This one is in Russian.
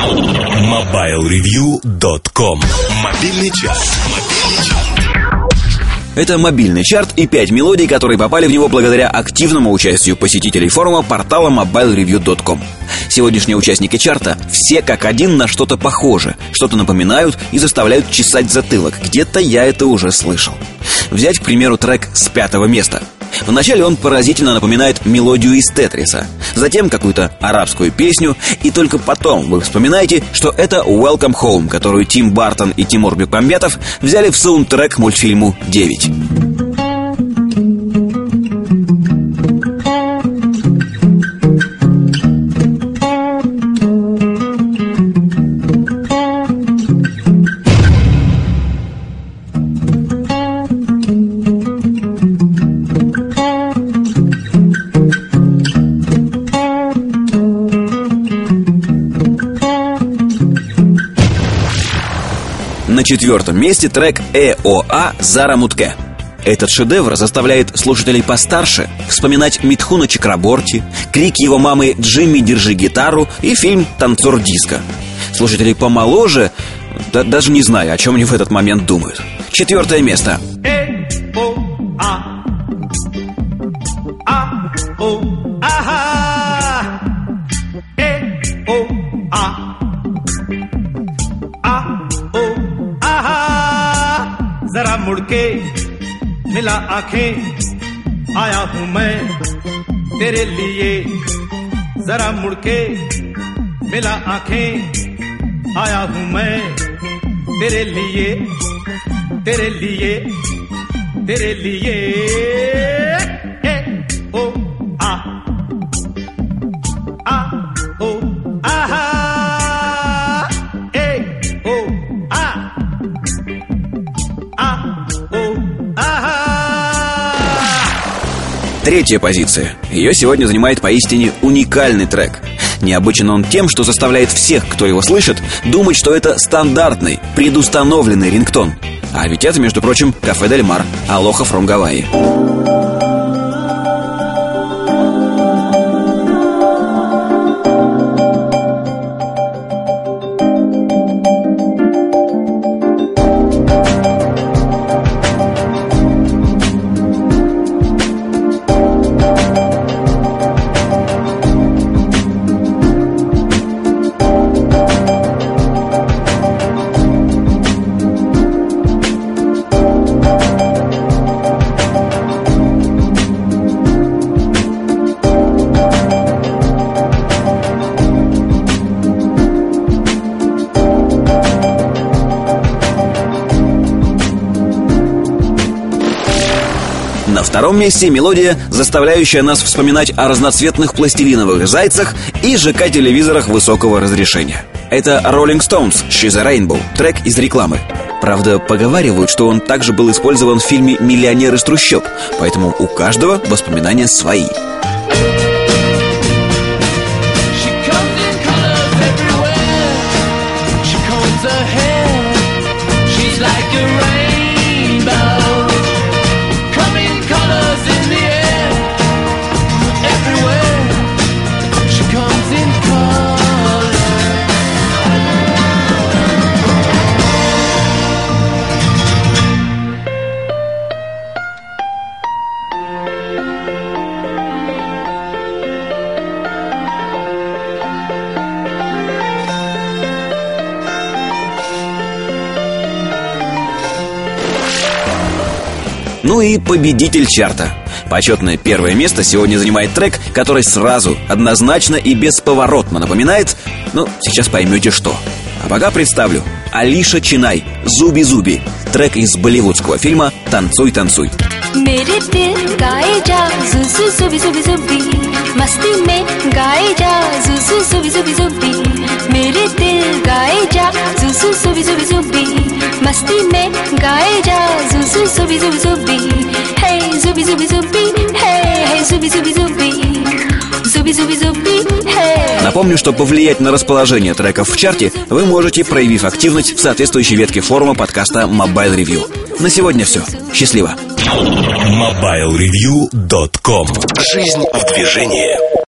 MobileReview.com Мобильный час. Это мобильный чарт и пять мелодий, которые попали в него благодаря активному участию посетителей форума портала mobilereview.com. Сегодняшние участники чарта все как один на что-то похожи, что-то напоминают и заставляют чесать затылок. Где-то я это уже слышал. Взять, к примеру, трек с пятого места – Вначале он поразительно напоминает мелодию из Тетриса, затем какую-то арабскую песню, и только потом вы вспоминаете, что это Welcome Home, которую Тим Бартон и Тимур Бекмамбетов взяли в саундтрек мультфильму «9». Четвертом месте трек ЭОА «Зара Мутке». Этот шедевр заставляет слушателей постарше вспоминать Митхуна Чакраборти, крик его мамы «Джимми, держи гитару» и фильм «Танцор диска». Слушатели помоложе, да, даже не знаю, о чем они в этот момент думают. Четвертое место. जरा मुड़के मिला आँखें। आया हूँ मैं तेरे लिए। जरा मुड़के मिला आँखें। आया हूँ मैं तेरे लिए तेरे लिए तेरे लिए। Третья позиция. Ее сегодня занимает поистине уникальный трек. Необычен он тем, что заставляет всех, кто его слышит, думать, что это стандартный, предустановленный рингтон. А ведь это, между прочим, кафе Дель Мар, Алоха фром Гавайи. На втором месте мелодия, заставляющая нас вспоминать о разноцветных пластилиновых зайцах и ЖК-телевизорах высокого разрешения. Это Rolling Stones «She's a Rainbow», трек из рекламы. Правда, поговаривают, что он также был использован в фильме «Миллионер из трущоб», поэтому у каждого воспоминания свои. She comes Ну и победитель чарта. Почетное первое место сегодня занимает трек, который сразу, однозначно и бесповоротно напоминает, ну, сейчас поймете что. А пока представлю. Алиша Чинай, Зуби-Зуби. Трек из болливудского фильма «Танцуй, танцуй». मेरे दिल गाए जा जुजु जुबी जुबी जुबी मस्ती में गाए जा जुजु जुबी जुबी जुबी मेरे दिल गाए जा जुजु जुबी जुबी जुबी मस्ती में गाए जा जुजु जुबी जुबी जुबी हे जुबी जुबी जुबी हे हे जुबी जुबी जुबी जुबी जुबी जुबी हे Напомню, что повлиять на расположение треков в чарте вы можете, проявив активность в соответствующей ветке форума подкаста Mobile Review. На сегодня все. Счастливо! MobileReview.com Жизнь в движении